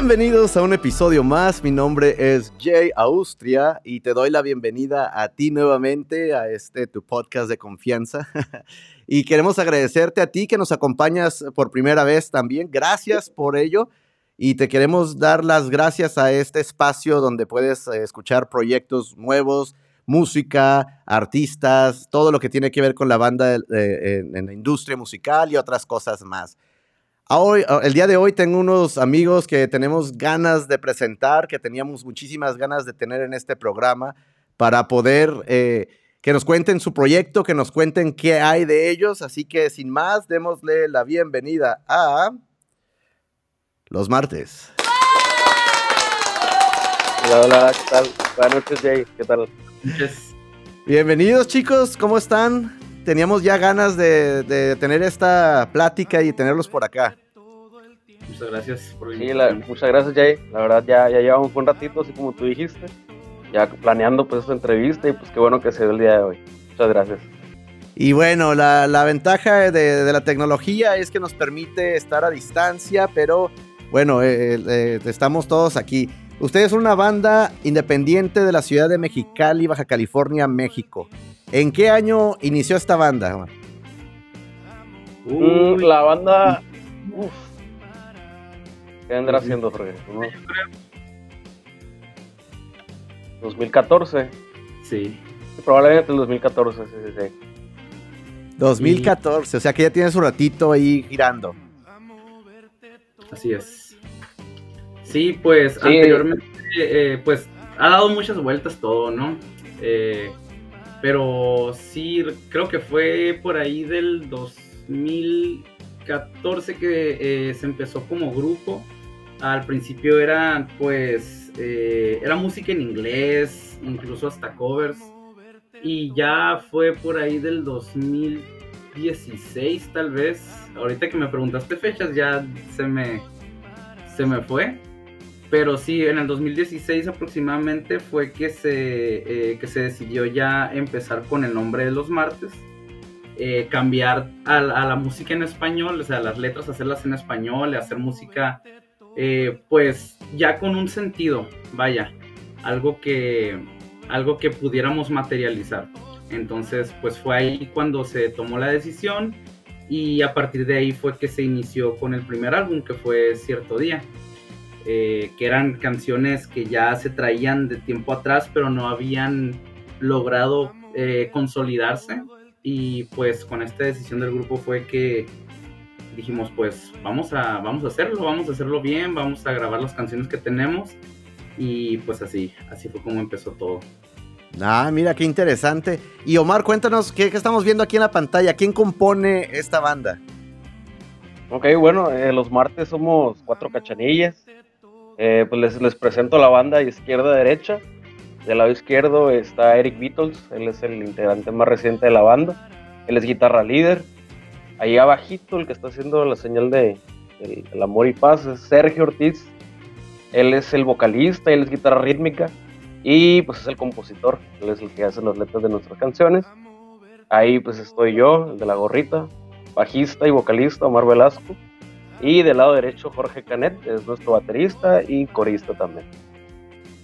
Bienvenidos a un episodio más. Mi nombre es Jay Austria y te doy la bienvenida a ti nuevamente a este tu podcast de confianza. y queremos agradecerte a ti que nos acompañas por primera vez también. Gracias por ello. Y te queremos dar las gracias a este espacio donde puedes eh, escuchar proyectos nuevos, música, artistas, todo lo que tiene que ver con la banda eh, en la industria musical y otras cosas más. Hoy, el día de hoy tengo unos amigos que tenemos ganas de presentar, que teníamos muchísimas ganas de tener en este programa para poder eh, que nos cuenten su proyecto, que nos cuenten qué hay de ellos. Así que sin más, démosle la bienvenida a los martes. Hola, hola, ¿qué tal? Buenas noches, Jay, ¿qué tal? Bienvenidos chicos, ¿cómo están? Teníamos ya ganas de, tener esta plática y tenerlos por acá. Muchas gracias por venir. Sí, muchas gracias, Jay. La verdad, ya, ya llevamos un ratito, así como tú dijiste, ya planeando pues esta entrevista y pues qué bueno que se dio el día de hoy. Muchas gracias. Y bueno, la, ventaja de, la tecnología es que nos permite estar a distancia, pero bueno, eh, eh, estamos todos aquí. Ustedes son una banda independiente de la ciudad de Mexicali, Baja California, México. ¿En qué año inició esta banda? Mm, la banda. Uf. ¿Qué vendrá haciendo, Jorge? 2014. Sí. Probablemente el 2014, sí, sí, sí. 2014, o sea que ya tiene su ratito ahí girando. Así es. Sí, pues anteriormente, eh, pues ha dado muchas vueltas todo, ¿no? Eh, pero sí, creo que fue por ahí del 2014 que eh, se empezó como grupo. Al principio era pues eh, era música en inglés, incluso hasta covers. Y ya fue por ahí del 2016 tal vez. Ahorita que me preguntaste fechas ya se me se me fue. Pero sí, en el 2016 aproximadamente fue que se, eh, que se decidió ya empezar con el nombre de los martes, eh, cambiar a, la música en español, o sea, las letras hacerlas en español, hacer música eh, pues ya con un sentido, vaya, algo que, algo que pudiéramos materializar. Entonces, pues fue ahí cuando se tomó la decisión y a partir de ahí fue que se inició con el primer álbum, que fue Cierto Día. Eh, que eran canciones que ya se traían de tiempo atrás, pero no habían logrado eh, consolidarse. Y pues con esta decisión del grupo fue que dijimos, pues vamos a, vamos a hacerlo, vamos a hacerlo bien, vamos a grabar las canciones que tenemos. Y pues así, así fue como empezó todo. Ah, mira, qué interesante. Y Omar, cuéntanos, ¿qué, estamos viendo aquí en la pantalla? ¿Quién compone esta banda? Ok, bueno, eh, los martes somos cuatro cachanillas. Eh, pues les, presento la banda izquierda-derecha. Del lado izquierdo está Eric Beatles, él es el integrante más reciente de la banda. Él es guitarra líder. Ahí abajito, el que está haciendo la señal de el, amor y paz, es Sergio Ortiz. Él es el vocalista, él es guitarra rítmica y pues es el compositor, él es el que hace las letras de nuestras canciones. Ahí pues estoy yo, el de la gorrita, bajista y vocalista Omar Velasco. Y del lado derecho, Jorge Canet, es nuestro baterista y corista también.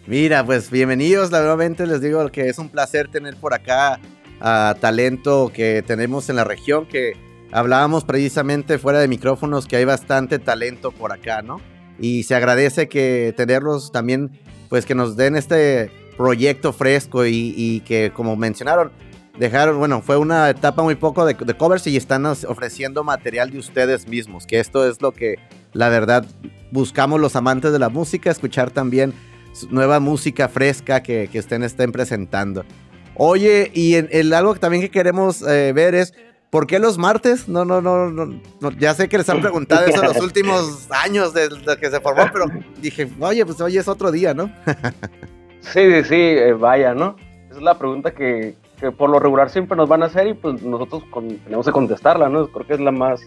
Mira, pues bienvenidos, nuevamente les digo que es un placer tener por acá a talento que tenemos en la región, que hablábamos precisamente fuera de micrófonos que hay bastante talento por acá, ¿no? Y se agradece que tenerlos también, pues que nos den este proyecto fresco y, y que como mencionaron, dejaron, bueno, fue una etapa muy poco de, covers y están ofreciendo material de ustedes mismos, que esto es lo que la verdad buscamos los amantes de la música, escuchar también nueva música fresca que, estén, estén presentando. Oye, y en, algo también que queremos eh, ver es, ¿por qué los martes? No, no, no, no, ya sé que les han preguntado eso en los últimos años desde que se formó, pero dije, oye, pues hoy es otro día, ¿no? sí, sí, sí, eh, vaya, ¿no? Esa es la pregunta que, que por lo regular siempre nos van a hacer y pues nosotros tenemos que contestarla, ¿no? Creo que es la más,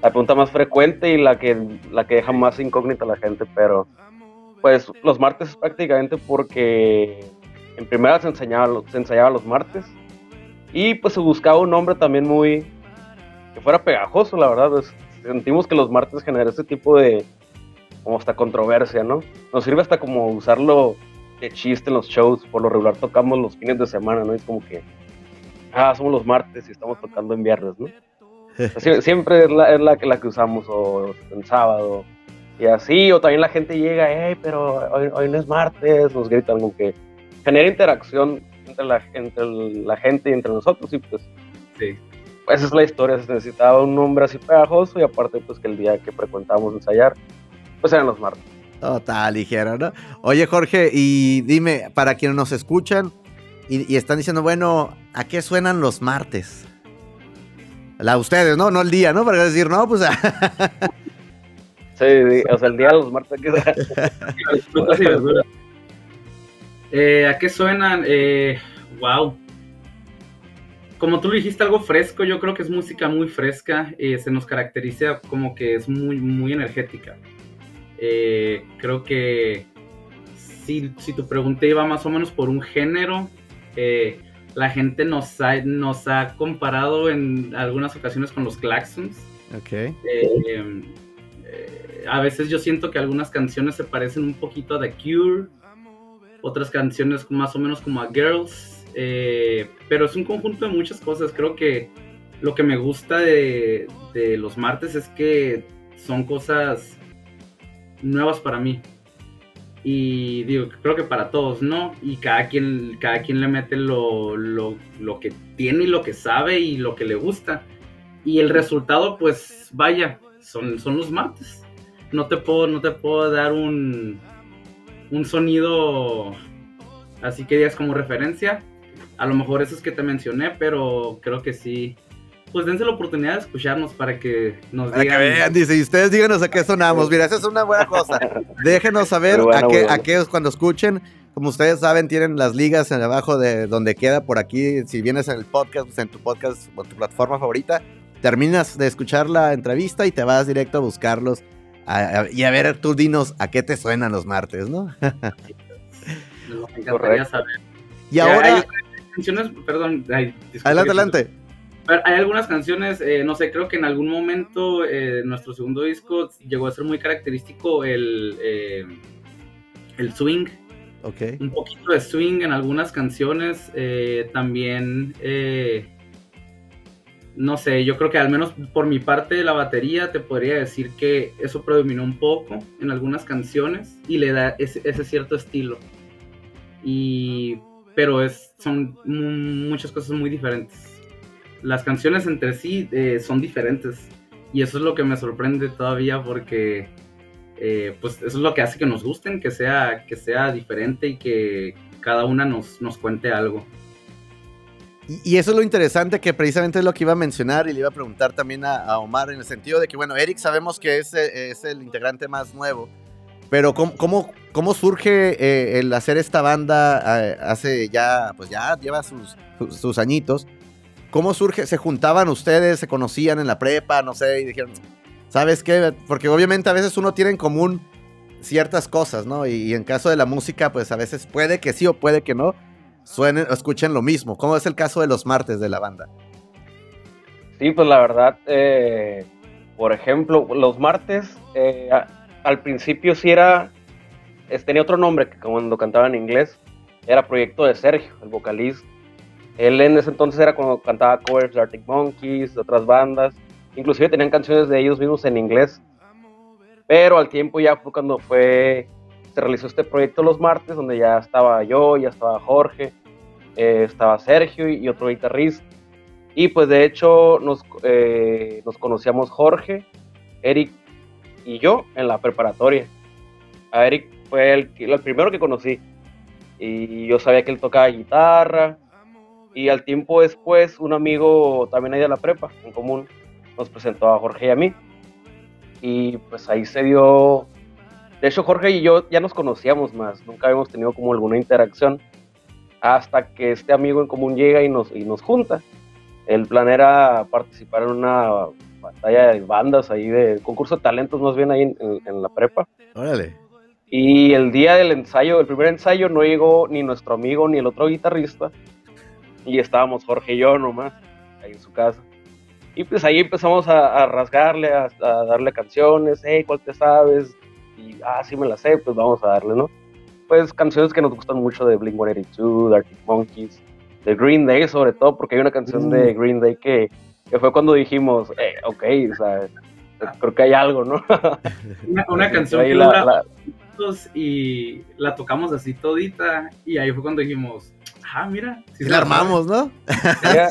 la pregunta más frecuente y la que, la que deja más incógnita a la gente, pero pues los martes es prácticamente porque en primera se enseñaba, se ensayaba los martes y pues se buscaba un nombre también muy, que fuera pegajoso, la verdad, sentimos que los martes genera ese tipo de, como hasta controversia, ¿no? Nos sirve hasta como usarlo de chiste en los shows, por lo regular tocamos los fines de semana, ¿no? Es como que, ah, somos los martes y estamos tocando en viernes, ¿no? siempre es la, es la, la que usamos, o en sábado, y así, o también la gente llega, hey, pero hoy, hoy no es martes, nos gritan como que genera interacción entre la, entre la gente y entre nosotros, y pues, sí. esa es la historia, se necesitaba un nombre así pegajoso, y aparte, pues que el día que frecuentábamos ensayar, pues eran los martes. Total, ligero, ¿no? Oye, Jorge, y dime, para quienes nos escuchan y, y están diciendo, bueno, ¿a qué suenan los martes? La ustedes, ¿no? No el día, ¿no? Para decir, no, pues. Sí, o sea, el día de los martes. eh, ¿A qué suenan? Eh, wow. Como tú lo dijiste, algo fresco, yo creo que es música muy fresca, eh, se nos caracteriza como que es muy, muy energética. Eh, creo que si, si, tu pregunta iba más o menos por un género, eh, la gente nos ha, nos ha comparado en algunas ocasiones con los Claxons. Okay. Eh, a veces yo siento que algunas canciones se parecen un poquito a The Cure, otras canciones más o menos como a Girls, pero es un conjunto de muchas cosas. Creo que lo que me gusta de, de, los martes es que son cosas nuevas para mí. Y digo, creo que para todos, ¿no? Y cada quien, cada quien le mete lo, lo, lo que tiene y lo que sabe y lo que le gusta. Y el resultado, pues vaya, son, son los martes no te puedo, no te puedo dar un, un sonido así que digas como referencia. A lo mejor esos que te mencioné, pero creo que sí. Pues dense la oportunidad de escucharnos para que nos para digan. Que vean, dice, y ustedes díganos a qué sonamos. Mira, esa es una buena cosa. Déjenos saber bueno, a, qué, bueno. a qué cuando escuchen. Como ustedes saben, tienen las ligas en abajo de donde queda por aquí. Si vienes en el podcast, pues en tu podcast o tu plataforma favorita, terminas de escuchar la entrevista y te vas directo a buscarlos a, a, y a ver, tú dinos a qué te suenan los martes, ¿no? Me encantaría saber. Y ahora. Hay canciones, perdón, ay, adelante, adelante. Hay algunas canciones, eh, no sé, creo que en algún momento eh, nuestro segundo disco llegó a ser muy característico el, eh, el swing. Okay. Un poquito de swing en algunas canciones. eh, también eh, no sé, yo creo que al menos por mi parte de la batería te podría decir que eso predominó un poco en algunas canciones y le da ese, ese cierto estilo. Y, pero es, son muchas cosas muy diferentes. Las canciones entre sí eh, son diferentes y eso es lo que me sorprende todavía porque eh, pues eso es lo que hace que nos gusten, que sea, que sea diferente y que cada una nos, nos cuente algo. Y, eso es lo interesante que precisamente es lo que iba a mencionar y le iba a preguntar también a, Omar en el sentido de que, bueno, Eric sabemos que es, es el integrante más nuevo, pero ¿cómo, cómo, cómo surge eh, el hacer esta banda eh, hace ya, pues ya lleva sus, sus, sus, añitos? ¿Cómo surge? ¿Se juntaban ustedes? ¿Se conocían en la prepa? No sé, y dijeron, ¿sabes qué? Porque obviamente a veces uno tiene en común ciertas cosas, ¿no? Y, en caso de la música, pues a veces puede que sí o puede que no suenen o escuchen lo mismo. ¿Cómo es el caso de los martes de la banda? Sí, pues la verdad, eh, por ejemplo, los martes, eh, al principio sí era, tenía otro nombre que cuando cantaba en inglés, era Proyecto de Sergio, el vocalista. Él en ese entonces era cuando cantaba covers de Arctic Monkeys, de otras bandas, inclusive tenían canciones de ellos mismos en inglés. Pero al tiempo ya fue cuando fue se realizó este proyecto los martes, donde ya estaba yo, ya estaba Jorge, eh, estaba Sergio y, y, otro guitarrista. Y pues de hecho nos, eh, nos conocíamos Jorge, Eric y yo en la preparatoria. A Eric fue el, el primero que conocí. Y yo sabía que él tocaba guitarra. Y al tiempo después, un amigo también ahí de la prepa, en común, nos presentó a Jorge y a mí. Y pues ahí se dio de hecho, Jorge y yo ya nos conocíamos más, nunca habíamos tenido como alguna interacción hasta que este amigo en común llega y nos, y nos junta. El plan era participar en una batalla de bandas ahí, de concurso de talentos más bien ahí en, en, en la prepa. Órale. Y el día del ensayo, el primer ensayo, no llegó ni nuestro amigo ni el otro guitarrista. Y estábamos Jorge y yo nomás, ahí en su casa. Y pues ahí empezamos a, a rasgarle, a, a, darle canciones, hey, ¿cuál te sabes? y, ah, sí me la sé, pues vamos a darle, ¿no? Pues canciones que nos gustan mucho de Blink-182, de Arctic Monkeys, de Green Day sobre todo, porque hay una canción de mm. Green Day que, que fue cuando dijimos, eh, ok, o sea, creo que hay algo, ¿no? una, canción que la, y la tocamos así todita y ahí fue cuando dijimos, ah, mira. Si la armamos, ¿no? Era,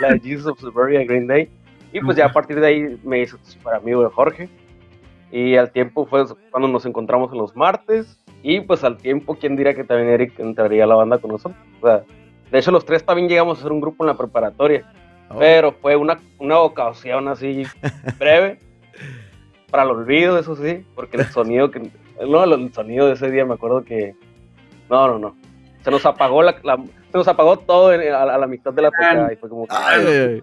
la, Jesus of Suburbia Green Day. Y pues ya a partir de ahí me hizo super amigo de Jorge. Y al tiempo fue cuando nos encontramos en los martes. Y pues al tiempo, ¿quién diría que también Eric entraría a la banda con nosotros? O sea, de hecho, los tres también llegamos a ser un grupo en la preparatoria. Oh. Pero fue una, una ocasión así breve. para el olvido, eso sí. Porque el sonido que. No, el sonido de ese día me acuerdo que. No, no, no. Se nos apagó la, se nos apagó todo a, la mitad de la tocada y fue como ay,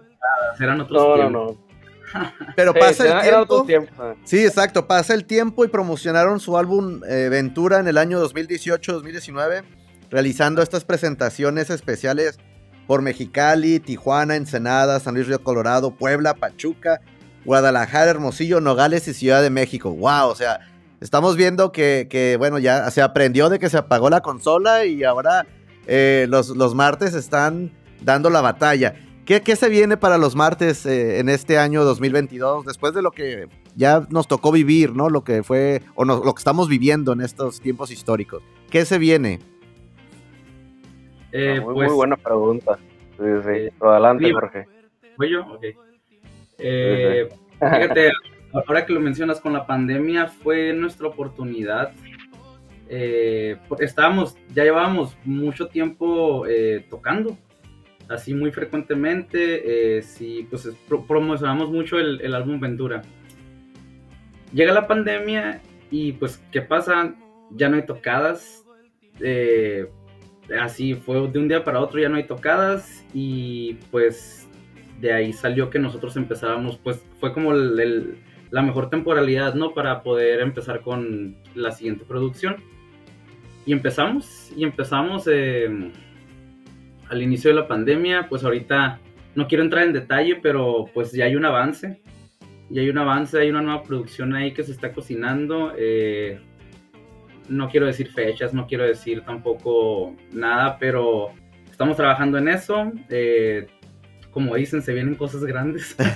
Eran otros no, no, no. Pero pasa el tiempo. Sí, exacto. Pasa el tiempo y promocionaron su álbum eh, Ventura en el año 2018-2019, realizando estas presentaciones especiales por Mexicali, Tijuana, Ensenada, San Luis Río Colorado, Puebla, Pachuca, Guadalajara, Hermosillo, Nogales y Ciudad de México. ¡Wow! O sea, estamos viendo que, bueno, ya se aprendió de que se apagó la consola y ahora eh, los, los martes están dando la batalla. ¿Qué, se viene para los martes eh, en este año 2022? Después de lo que ya nos tocó vivir, ¿no? Lo que fue, o lo que estamos viviendo en estos tiempos históricos. ¿Qué se viene? Eh, muy, pues, buena pregunta. Sí, sí. adelante, Jorge. ¿Voy yo? Ok. fíjate, ahora que lo mencionas con la pandemia, fue nuestra oportunidad. estábamos, ya llevábamos mucho tiempo tocando así muy frecuentemente, eh, si pues promocionamos mucho el, álbum Ventura. Llega la pandemia y pues, ¿qué pasa? Ya no hay tocadas. Eh, así fue de un día para otro, ya no hay tocadas y pues de ahí salió que nosotros empezábamos, pues fue como la mejor temporalidad, ¿no? Para poder empezar con la siguiente producción. Y empezamos, y empezamos... Eh, al inicio de la pandemia, pues ahorita no quiero entrar en detalle, pero pues ya hay un avance, ya hay un avance, hay una nueva producción ahí que se está cocinando. Eh, no quiero decir fechas, no quiero decir tampoco nada, pero estamos trabajando en eso. Eh, como dicen, se vienen cosas grandes.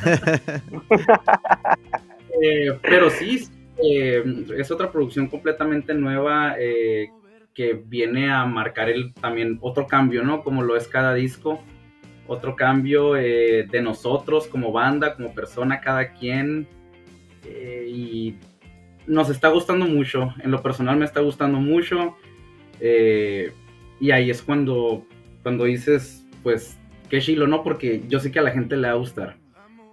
Eh, pero sí, es otra producción completamente nueva que viene a marcar el, también otro cambio, ¿no? Como lo es cada disco, otro cambio eh, de nosotros como banda, como persona, cada quien. Eh, y nos está gustando mucho, en lo personal me está gustando mucho. Eh, y ahí es cuando, cuando dices, pues, qué chilo, ¿no? Porque yo sé que a la gente le va a gustar.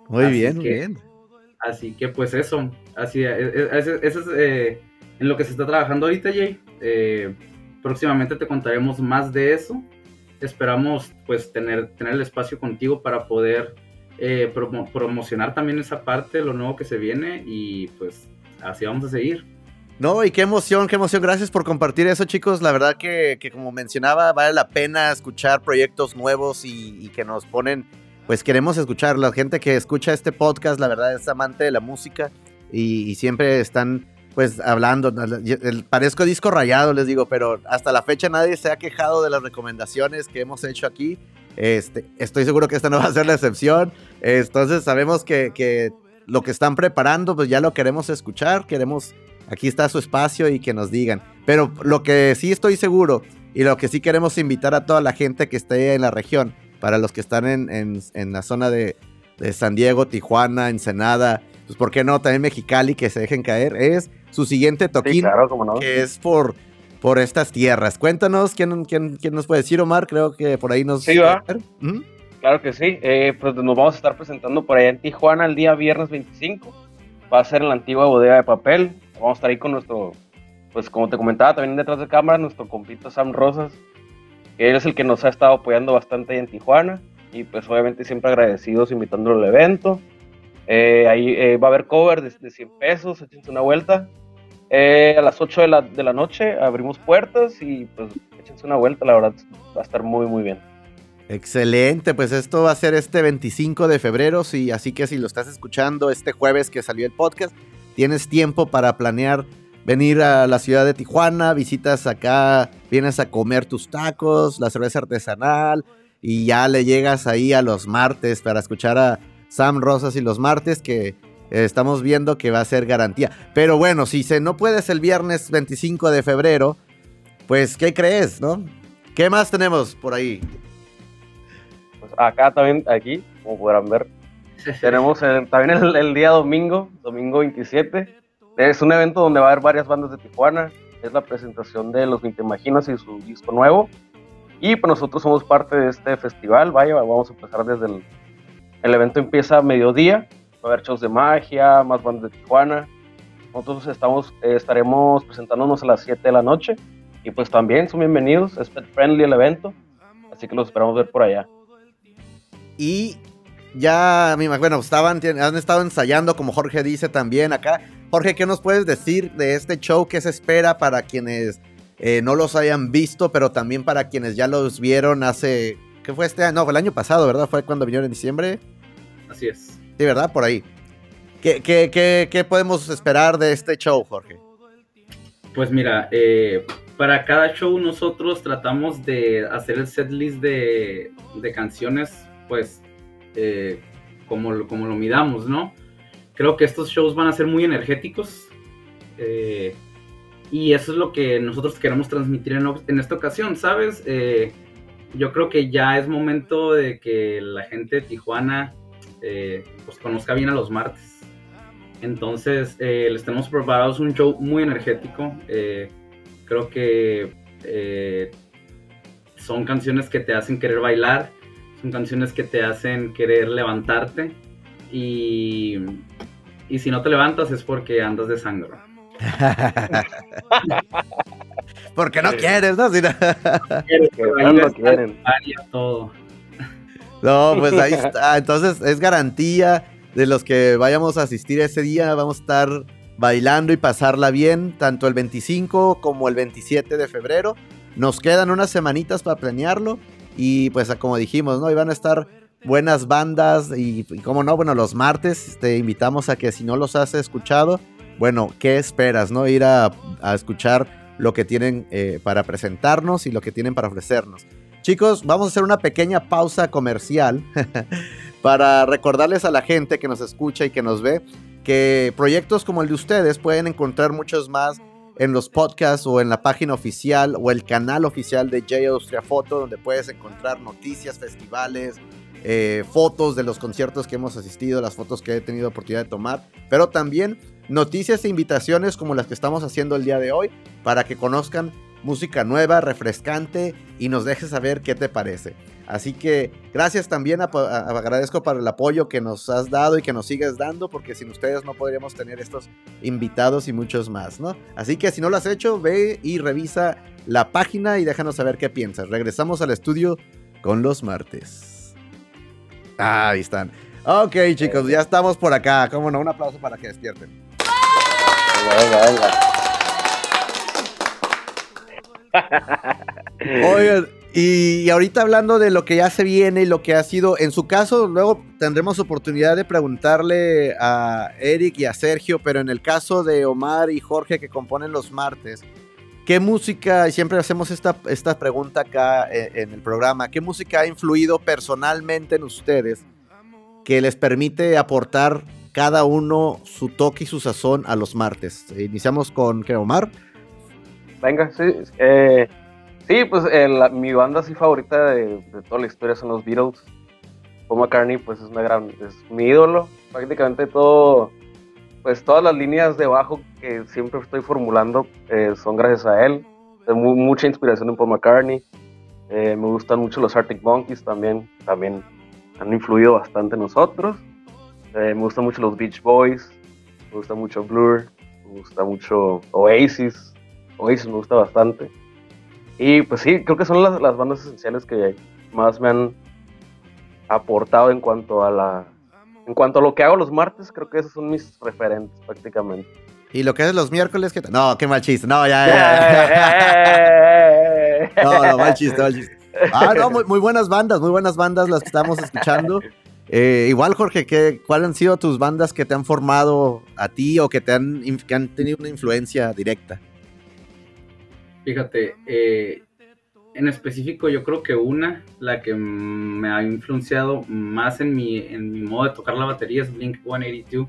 Muy bien, muy bien. Así que pues eso, así, eso es en lo que se está trabajando ahorita, Jay. Próximamente te contaremos más de eso. Esperamos pues tener, tener el espacio contigo para poder eh, promocionar también esa parte, lo nuevo que se viene y pues así vamos a seguir. No, y qué emoción, qué emoción. Gracias por compartir eso, chicos. La verdad que, como mencionaba, vale la pena escuchar proyectos nuevos y, que nos ponen, pues queremos escuchar. La gente que escucha este podcast, la verdad es amante de la música y siempre están pues hablando, parezco disco rayado, les digo, pero hasta la fecha nadie se ha quejado de las recomendaciones que hemos hecho aquí. Este, estoy seguro que esta no va a ser la excepción. Entonces sabemos que, que lo que están preparando, pues ya lo queremos escuchar, queremos, aquí está su espacio y que nos digan. Pero lo que sí estoy seguro y lo que sí queremos invitar a toda la gente que esté en la región, para los que están en, en, en la zona de, de San Diego, Tijuana, Ensenada, pues por qué no, también Mexicali, que se dejen caer, es su siguiente toquín, que es por, por estas tierras. Cuéntanos, ¿quién, quién, quién nos puede decir, Omar? Creo que por ahí nos... Sí, va. Claro que sí, eh, pues nos vamos a estar presentando por allá en Tijuana el día viernes 25. Va a ser en la antigua bodega de papel. Vamos a estar ahí con nuestro, pues como te comentaba, también detrás de cámara, nuestro compito Sam Rosas, que él es el que nos ha estado apoyando bastante ahí en Tijuana. Y pues obviamente siempre agradecidos invitándolo al evento. Eh, ahí eh, va a haber cover de, de 100 pesos, échense una vuelta. Eh, a las 8 de la, de la, noche abrimos puertas y pues échense una vuelta, la verdad va a estar muy muy bien. Excelente, pues esto va a ser este 25 de febrero, sí, así que si lo estás escuchando este jueves que salió el podcast, tienes tiempo para planear venir a la ciudad de Tijuana, visitas acá, vienes a comer tus tacos, la cerveza artesanal y ya le llegas ahí a los martes para escuchar a Sam Rosas y los martes que eh, estamos viendo que va a ser garantía. Pero bueno, si se no puedes el viernes 25 de febrero, pues ¿qué crees, no? ¿Qué más tenemos por ahí? Pues acá también, aquí, como podrán ver, tenemos también el, día domingo, domingo 27. Es un evento donde va a haber varias bandas de Tijuana. Es la presentación de Los 20 Imaginas y su disco nuevo. Y pues nosotros somos parte de este festival. Vaya, vamos a empezar desde el. Evento empieza a mediodía. Va a haber shows de magia, más bandas de Tijuana. Nosotros estamos, eh, estaremos presentándonos a las 7 de la noche. Y pues también son bienvenidos. Es pet friendly el evento. Así que los esperamos ver por allá. Y ya, bueno, estaban, han estado ensayando, como Jorge dice también acá. Jorge, ¿qué nos puedes decir de este show? ¿Qué se espera para quienes eh, no los hayan visto, pero también para quienes ya los vieron hace... ¿Qué fue este año? No, fue el año pasado, ¿verdad? Fue cuando vinieron en diciembre. Así es. Sí, ¿verdad? Por ahí. ¿Qué, qué, podemos esperar de este show, Jorge? Pues mira, eh, para cada show nosotros tratamos de hacer el setlist de, de canciones, pues eh, como, como lo midamos, ¿no? Creo que estos shows van a ser muy energéticos eh, y eso es lo que nosotros queremos transmitir en, esta ocasión, ¿sabes? Eh, yo creo que ya es momento de que la gente de Tijuana pues conozca bien a los martes. Entonces, les tenemos preparados un show muy energético. creo que son canciones que te hacen querer bailar son canciones que te hacen querer levantarte y, y si no te levantas es porque andas de sangre. porque no quieres, ¿no? Si no... no quieren. Todo. No, pues ahí está. Entonces es garantía de los que vayamos a asistir ese día. Vamos a estar bailando y pasarla bien, tanto el 25 como el 27 de febrero. Nos quedan unas semanitas para planearlo. Y pues como dijimos, ¿no? Iban a estar buenas bandas y, como no, bueno, los martes te invitamos a que si no los has escuchado, bueno, ¿qué esperas, no? Ir a, escuchar lo que tienen eh, para presentarnos y lo que tienen para ofrecernos. Chicos, vamos a hacer una pequeña pausa comercial para recordarles a la gente que nos escucha y que nos ve que proyectos como el de ustedes pueden encontrar muchos más en los podcasts o en la página oficial o el canal oficial de J Austria Foto, donde puedes encontrar noticias, festivales, eh, fotos de los conciertos que hemos asistido, las fotos que he tenido oportunidad de tomar, pero también noticias e invitaciones como las que estamos haciendo el día de hoy para que conozcan música nueva, refrescante y nos dejes saber qué te parece. Así que gracias también, agradezco para el apoyo que nos has dado y que nos sigues dando, porque sin ustedes no podríamos tener estos invitados y muchos más, ¿no? Así que si no lo has hecho, ve y revisa la página y déjanos saber qué piensas. Regresamos al estudio con los martes. Ah, ahí están. Ok, chicos, ya estamos por acá. Cómo no, un aplauso para que despierten. Oigan, y ahorita hablando de lo que ya se viene y lo que ha sido, en su caso, luego tendremos oportunidad de preguntarle a Eric y a Sergio, pero en el caso de Omar y Jorge que componen los martes, ¿qué música, y siempre hacemos esta, esta pregunta acá en, en el programa, ¿qué música ha influido personalmente en ustedes que les permite aportar cada uno su toque y su sazón a los martes? Iniciamos con ¿qué, Omar. Venga, sí. Eh, Sí, pues mi banda así favorita de, toda la historia son los Beatles. Paul McCartney, pues es una gran, es mi ídolo. Prácticamente todo, pues todas las líneas de bajo que siempre estoy formulando eh, son gracias a él. Tengo mucha inspiración en Paul McCartney. Eh, me gustan mucho los Arctic Monkeys también, también han influido bastante en nosotros. Eh, me gustan mucho los Beach Boys, me gusta mucho Blur, me gusta mucho Oasis. Oasis me gusta bastante. Y pues sí, creo que son las, las bandas esenciales que más me han aportado en cuanto a la en cuanto a lo que hago los martes, creo que esos son mis referentes prácticamente. ¿Y lo que es los miércoles? ¿qué no, qué mal chiste. No, ya, ya. no, no, mal chiste, mal chiste. Ah, no, muy, muy, buenas bandas, muy buenas bandas las que estamos escuchando. Eh, igual, Jorge, ¿qué, ¿cuáles han sido tus bandas que te han formado a ti o que te han, que han tenido una influencia directa? Fíjate, eh, en específico yo creo que una, la que me ha influenciado más en mi, en mi modo de tocar la batería es Blink 182.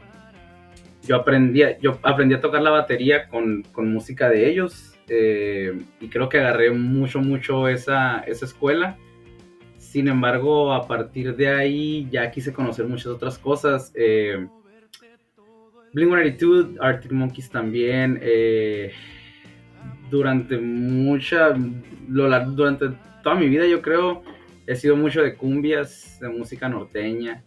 Yo aprendí, yo aprendí a tocar la batería con, con música de ellos eh, y creo que agarré mucho, mucho esa, esa escuela. Sin embargo, a partir de ahí ya quise conocer muchas otras cosas. Eh, Blink 182, Arctic Monkeys también. Eh, durante mucha, durante toda mi vida yo creo, he sido mucho de cumbias, de música norteña.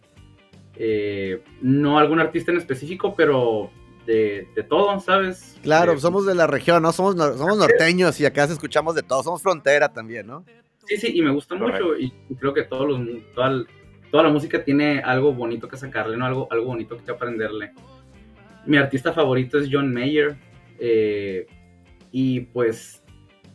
Eh, no algún artista en específico, pero de, todo, ¿sabes? Claro, somos de la región, ¿no? Somos, somos norteños y acá escuchamos de todo, somos frontera también, ¿no? Sí, sí, y me gusta mucho y creo que todos los, toda, toda, la música tiene algo bonito que sacarle, ¿no? Algo, algo bonito que aprenderle. Mi artista favorito es John Mayer. Eh, y pues,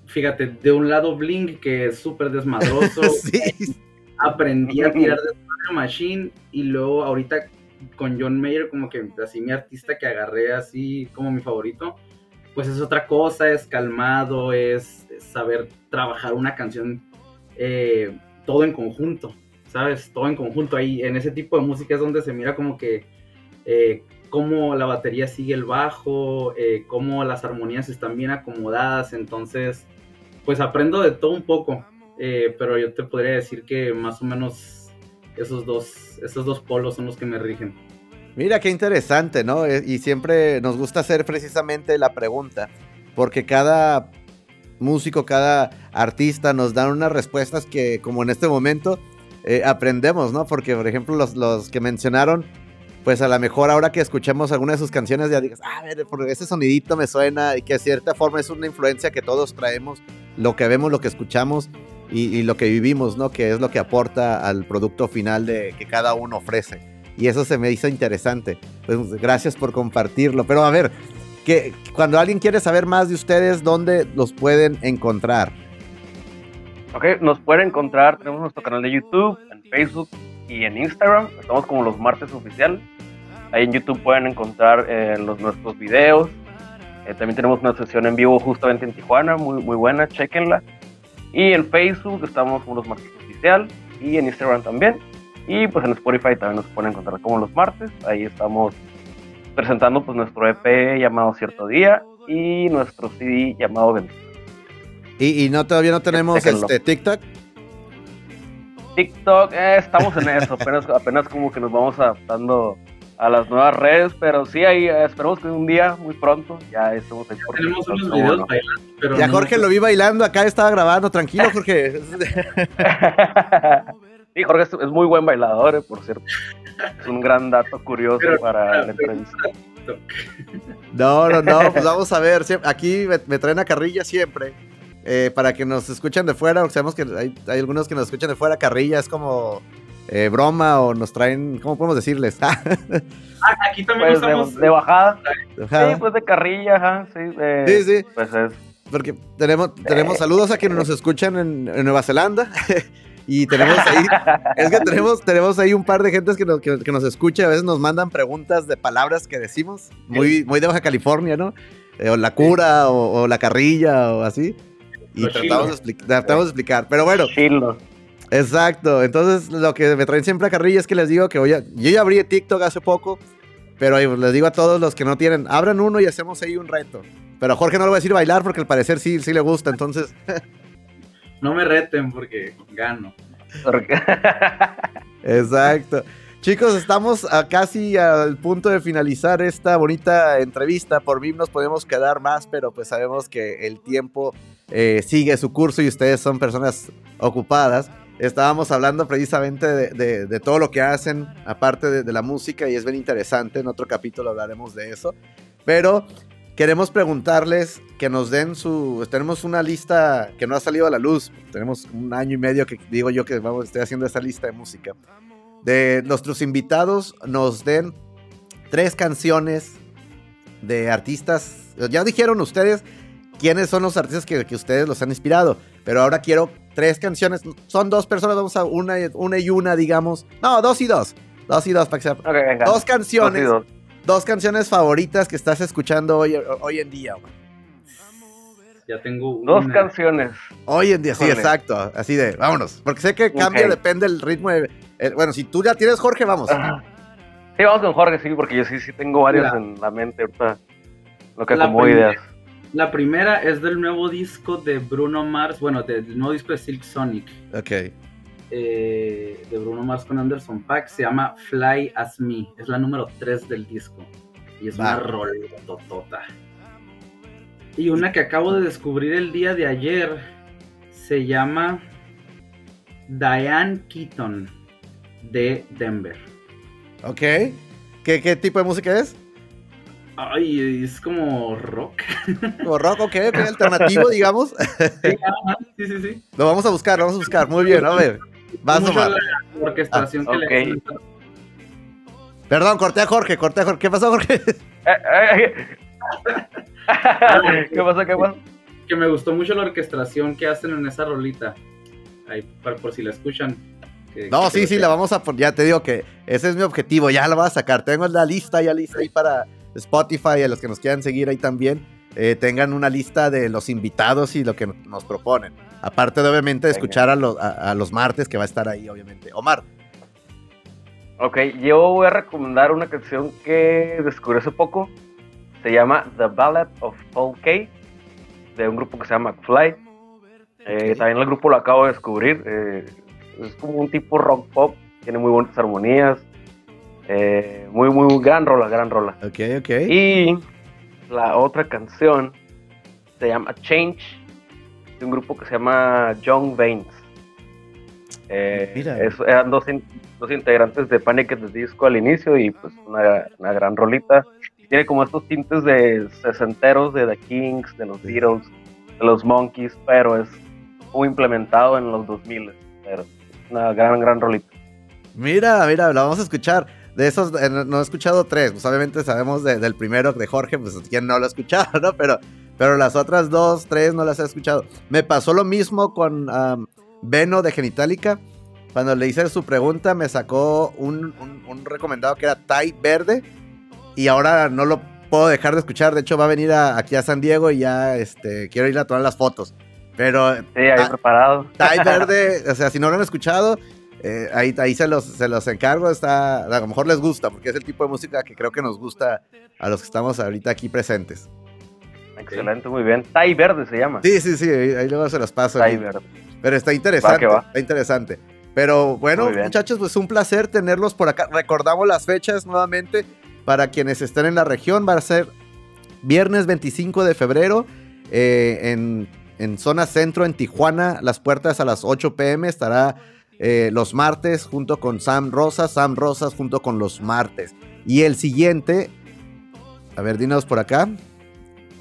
fíjate, de un lado Blink, que es súper desmadroso, aprendí a tirar de Machine, y luego ahorita con John Mayer, como que así mi artista que agarré así como mi favorito, pues es otra cosa, es calmado, es, saber trabajar una canción eh, todo en conjunto, ¿sabes? Todo en conjunto. Ahí en ese tipo de música es donde se mira como que eh, cómo la batería sigue el bajo, eh, cómo las armonías están bien acomodadas, entonces pues aprendo de todo un poco, eh, pero yo te podría decir que más o menos esos dos, esos dos polos son los que me rigen. Mira qué interesante, ¿no? Eh, y siempre nos gusta hacer precisamente la pregunta, porque cada músico, cada artista nos dan unas respuestas que como en este momento aprendemos, ¿no? Porque por ejemplo los, los que mencionaron pues a lo mejor ahora que escuchemos alguna de sus canciones ya digas, ah, a ver, porque ese sonidito me suena y que de cierta forma es una influencia que todos traemos, lo que vemos, lo que escuchamos y, lo que vivimos, ¿no? Que es lo que aporta al producto final de que cada uno ofrece. Y eso se me hizo interesante. Pues gracias por compartirlo. Pero a ver, que cuando alguien quiere saber más de ustedes, ¿dónde los pueden encontrar? Ok, nos pueden encontrar, tenemos nuestro canal de YouTube, en Facebook y en Instagram, estamos como los martes oficial. Ahí en YouTube pueden encontrar eh, los, nuestros videos. Eh, también tenemos una sesión en vivo justamente en Tijuana, muy, muy buena, chequenla. Y en Facebook estamos como los martes oficial y en Instagram también. Y pues en Spotify también nos pueden encontrar como los martes. Ahí estamos presentando pues nuestro EP llamado Cierto Día y nuestro CD llamado Bendito. ¿Y, y no todavía no tenemos este TikTok? TikTok, eh, estamos en eso, apenas, apenas como que nos vamos adaptando a las nuevas redes, pero sí, ahí esperemos que un día, muy pronto, ya estemos ahí. Tenemos unos videos bailando, pero Ya Jorge lo vi bailando, acá estaba grabando, tranquilo Jorge. sí, Jorge es, muy buen bailador, eh, por cierto. Es un gran dato curioso para la entrevista. No, no, no, pues vamos a ver, aquí me traen a carrilla siempre eh, para que nos escuchen de fuera, porque sabemos que hay, algunos que nos escuchan de fuera, carrilla es como eh, broma o nos traen, ¿cómo podemos decirles? Ah, aquí también pues de, bajada. Sí, pues de carrilla, ajá, sí. sí, sí. Pues es. Porque tenemos, tenemos saludos a quienes nos escuchan en, Nueva Zelanda. y tenemos ahí, es que tenemos, tenemos ahí un par de gentes que nos, que, nos escucha, a veces nos mandan preguntas de palabras que decimos, muy, muy de Baja California, ¿no? Eh, o la cura, o, la carrilla, o así. Y tratamos de, tratamos de, explicar. Pero bueno. Exacto. Entonces, lo que me traen siempre a carrilla es que les digo que hoy yo ya abrí TikTok hace poco. Pero les digo a todos los que no tienen, abran uno y hacemos ahí un reto. Pero a Jorge no le voy a decir bailar porque al parecer sí, sí le gusta, entonces. no me reten porque gano. Exacto. Chicos, estamos a casi al punto de finalizar esta bonita entrevista. Por mí nos podemos quedar más, pero pues sabemos que el tiempo eh, sigue su curso y ustedes son personas ocupadas. Estábamos hablando precisamente de, todo lo que hacen, aparte de, la música, y es bien interesante. En otro capítulo hablaremos de eso. Pero queremos preguntarles que nos den su. Tenemos una lista que no ha salido a la luz. Tenemos un año y medio que digo yo que vamos, estoy haciendo esta lista de música de nuestros invitados nos den tres canciones de artistas. Ya dijeron ustedes quiénes son los artistas que, ustedes los han inspirado, pero ahora quiero tres canciones. Son dos personas, vamos a una, una y una, digamos. No, dos y dos. Dos y dos, para que sea. Dos canciones. Dos y dos. Dos canciones favoritas que estás escuchando hoy, hoy en día. Ya tengo Dos canciones. Hoy en día, sí, exacto. Así de, vámonos. Porque sé que cambia, depende del ritmo. de- bueno, si tú ya tienes Jorge, vamos. Sí, vamos con Jorge, sí, porque yo sí, sí tengo varios en la mente ahorita. Lo que como ideas. La primera es del nuevo disco de Bruno Mars, bueno, del nuevo disco de Silk Sonic, Ok. eh, de Bruno Mars con Anderson Paak, se llama Fly As Me, es la número 3 del disco, y es Va. una rolototota. Y una que acabo de descubrir el día de ayer, se llama Diane Keaton, de Denver. Ok. ¿Qué, qué tipo de música es? Ay, es como rock. ¿O rock, ok, alternativo, digamos. Sí, ajá, sí, sí, sí. Lo vamos a buscar, lo vamos a buscar. Muy bien, a ver. Vas, Omar. la orquestación que Ah, le ok. hacen. Perdón, corté a Jorge, corté a Jorge. ¿Qué pasó, Jorge? Eh, eh, ¿Qué pasó? ¿Qué pasó? que me gustó mucho la orquestación que hacen en esa rolita. Ahí, por, por si la escuchan. que- No, que sí, sí, la vamos a poner. Ya te digo que ese es mi objetivo. Ya la voy a sacar. Tengo la lista ya lista ahí para Spotify. A los que nos quieran seguir ahí también. eh, tengan una lista de los invitados y lo que nos proponen. Aparte de, obviamente, de escuchar a, los- a- a los martes, que va a estar ahí, obviamente. Omar. Ok, yo voy a recomendar una canción que descubrí hace poco. Se llama The Ballad of Paul Kay, de un grupo que se llama McFly. Eh. También el grupo lo acabo de descubrir. eh, es como un tipo rock pop, tiene muy buenas armonías. Eh, muy, muy gran rola, gran rola. Ok, ok. Y la otra canción se llama Change, de un grupo que se llama Young Veins. Eh, es- eran dos, in- dos integrantes de Panic! at the Disco al inicio y pues una, una gran rolita. Tiene como estos tintes de sesenteros de The Kings, de los. Beatles, de los Monkeys, pero es muy implementado en los 2000. Pero es una gran, gran rolita. Mira, mira, la vamos a escuchar. De esos, eh, no no he escuchado tres. Pues obviamente sabemos de- del primero de Jorge, pues quien no lo ha escuchado, ¿no? Pero, pero las otras dos, tres no las he escuchado. Me pasó lo mismo con am, Veno de Genitalica. Cuando le hice su pregunta, me sacó un, un- un recomendado que era Tai Verde. Y ahora no lo puedo dejar de escuchar. De hecho, va a venir a- aquí a San Diego y ya este, quiero ir a tomar las fotos. Pero Sí, ahí Ah. preparado. Tai Verde, o sea, si no lo han escuchado, eh, ahí, ahí se, los, se los encargo. Está, a lo mejor les gusta, porque es el tipo de música que creo que nos gusta a los que estamos ahorita aquí presentes. Excelente, muy bien. Tai Verde se llama. Sí, sí, sí, ahí, ahí luego se los paso. Tai. Verde. Pero está interesante, Va que va. está interesante. Pero bueno, muchachos, pues un placer tenerlos por acá. Recordamos las fechas nuevamente para quienes estén en la región. Va a ser viernes 25 de febrero eh, en, en zona centro, en Tijuana. Las puertas a las 8 pm. Estará eh, los martes junto con Sam Rosas. Sam Rosas junto con los martes. Y el siguiente, a ver, dinos por acá.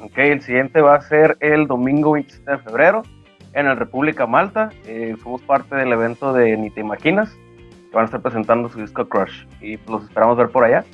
Ok, el siguiente va a ser el domingo 27 de febrero en el República Malta. Eh, somos parte del evento de Ni Te Imaginas, que van a estar presentando su disco Crush. Y los esperamos ver por allá.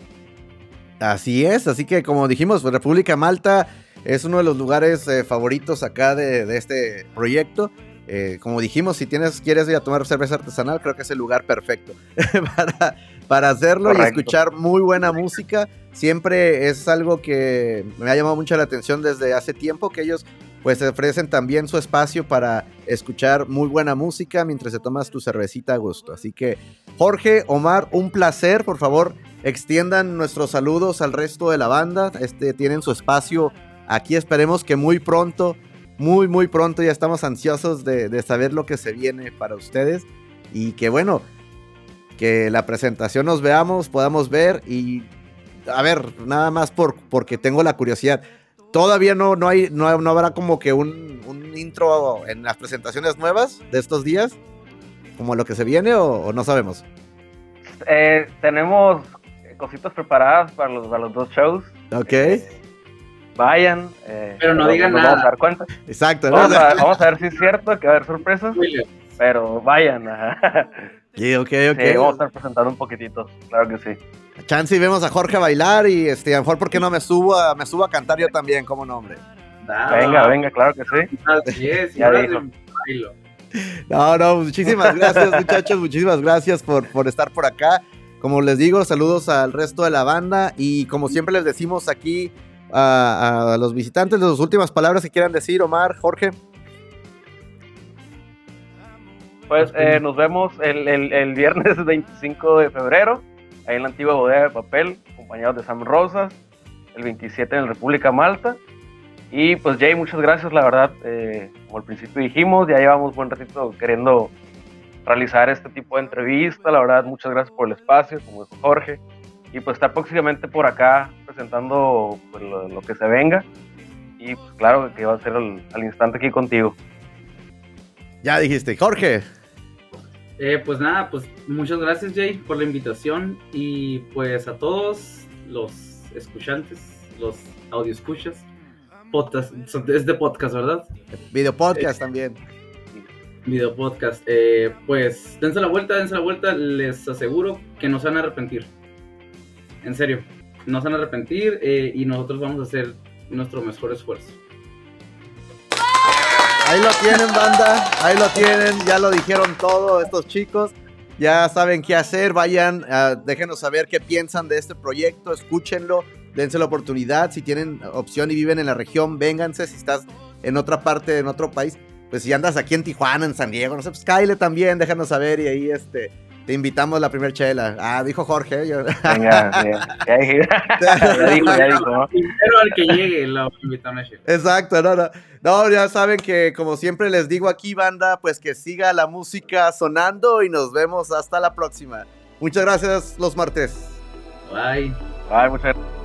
Así es, así que como dijimos, República Malta es uno de los lugares eh, favoritos acá de, de este proyecto. Eh, como dijimos, si tienes, quieres ir a tomar cerveza artesanal, creo que es el lugar perfecto para, para hacerlo y escuchar muy buena música. Siempre es algo que me ha llamado mucho la atención desde hace tiempo, que ellos pues ofrecen también su espacio para escuchar muy buena música mientras te tomas tu cervecita a gusto. Así que Jorge, Omar, un placer, por favor, extiendan nuestros saludos al resto de la banda. Este, tienen su espacio aquí. Esperemos que muy pronto, muy, muy pronto, ya estamos ansiosos de, de saber lo que se viene para ustedes. Y que bueno, que la presentación nos veamos, podamos ver. Y a ver, nada más por, porque tengo la curiosidad. Todavía no, no, hay, no, no habrá como que un, un intro en las presentaciones nuevas de estos días, como lo que se viene, o, o no sabemos. Eh, tenemos cositas preparadas para los, para los dos shows. Ok, Eh, vayan. eh, Pero no digan nada. Vamos a dar cuenta. exacto. ¿no? Vamos a, vamos a ver si es cierto que va a haber sorpresas, pero vayan. ajá. Sí, ok, ok. Sí, vamos a estar presentando un poquitito, claro que sí. Chance y vemos a Jorge bailar y este, a lo mejor porque no me subo a, me subo a cantar yo también, como nombre. Venga, venga, claro que sí. Así es, y Ya ahora dijo. bailo. No, no, muchísimas gracias, muchachos, muchísimas gracias por, por estar por acá. como les digo, saludos al resto de la banda y como siempre les decimos aquí a, los visitantes, las últimas palabras que quieran decir, Omar, Jorge. Pues eh, nos vemos el, el, viernes 25 de febrero, ahí en la antigua bodega de papel, acompañados de Sam Rosas, el 27 en la República Malta. Y pues Jay, muchas gracias, la verdad, eh, como al principio dijimos, ya llevamos buen ratito queriendo realizar este tipo de entrevista, la verdad, muchas gracias por el espacio, como dijo Jorge, y pues está próximamente por acá presentando pues, lo, que se venga, y pues claro que va a ser al, instante aquí contigo. Ya dijiste, Jorge. Eh, pues nada, pues muchas gracias Jay por la invitación y pues a todos los escuchantes, los audio escuchas, podcast, es de podcast, ¿verdad? Video podcast también. Video podcast. Eh, pues dense la vuelta, dense la vuelta, les aseguro que no se van a arrepentir. En serio, no se van a arrepentir eh, y nosotros vamos a hacer nuestro mejor esfuerzo. Ahí lo tienen, banda. Ahí lo tienen. Ya lo dijeron todo estos chicos. Ya saben qué hacer. Vayan, uh, déjenos saber qué piensan de este proyecto. Escúchenlo dense la oportunidad. Si tienen opción y viven en la región, vénganse. Si estás en otra parte, en otro país, pues si andas aquí en Tijuana, en San Diego, no sé, pues Kyle también, déjanos saber y ahí este. Te invitamos a la primera chela. Ah, dijo Jorge. ¿eh? Venga, ya, dije. ya dijo, ya dijo. ¿no? Primero al que llegue lo invitamos a chela. Exacto, no, no. No, ya saben que como siempre les digo aquí, banda, pues que siga la música sonando y nos vemos hasta la próxima. Muchas gracias los martes. Bye. Bye, muchas gracias.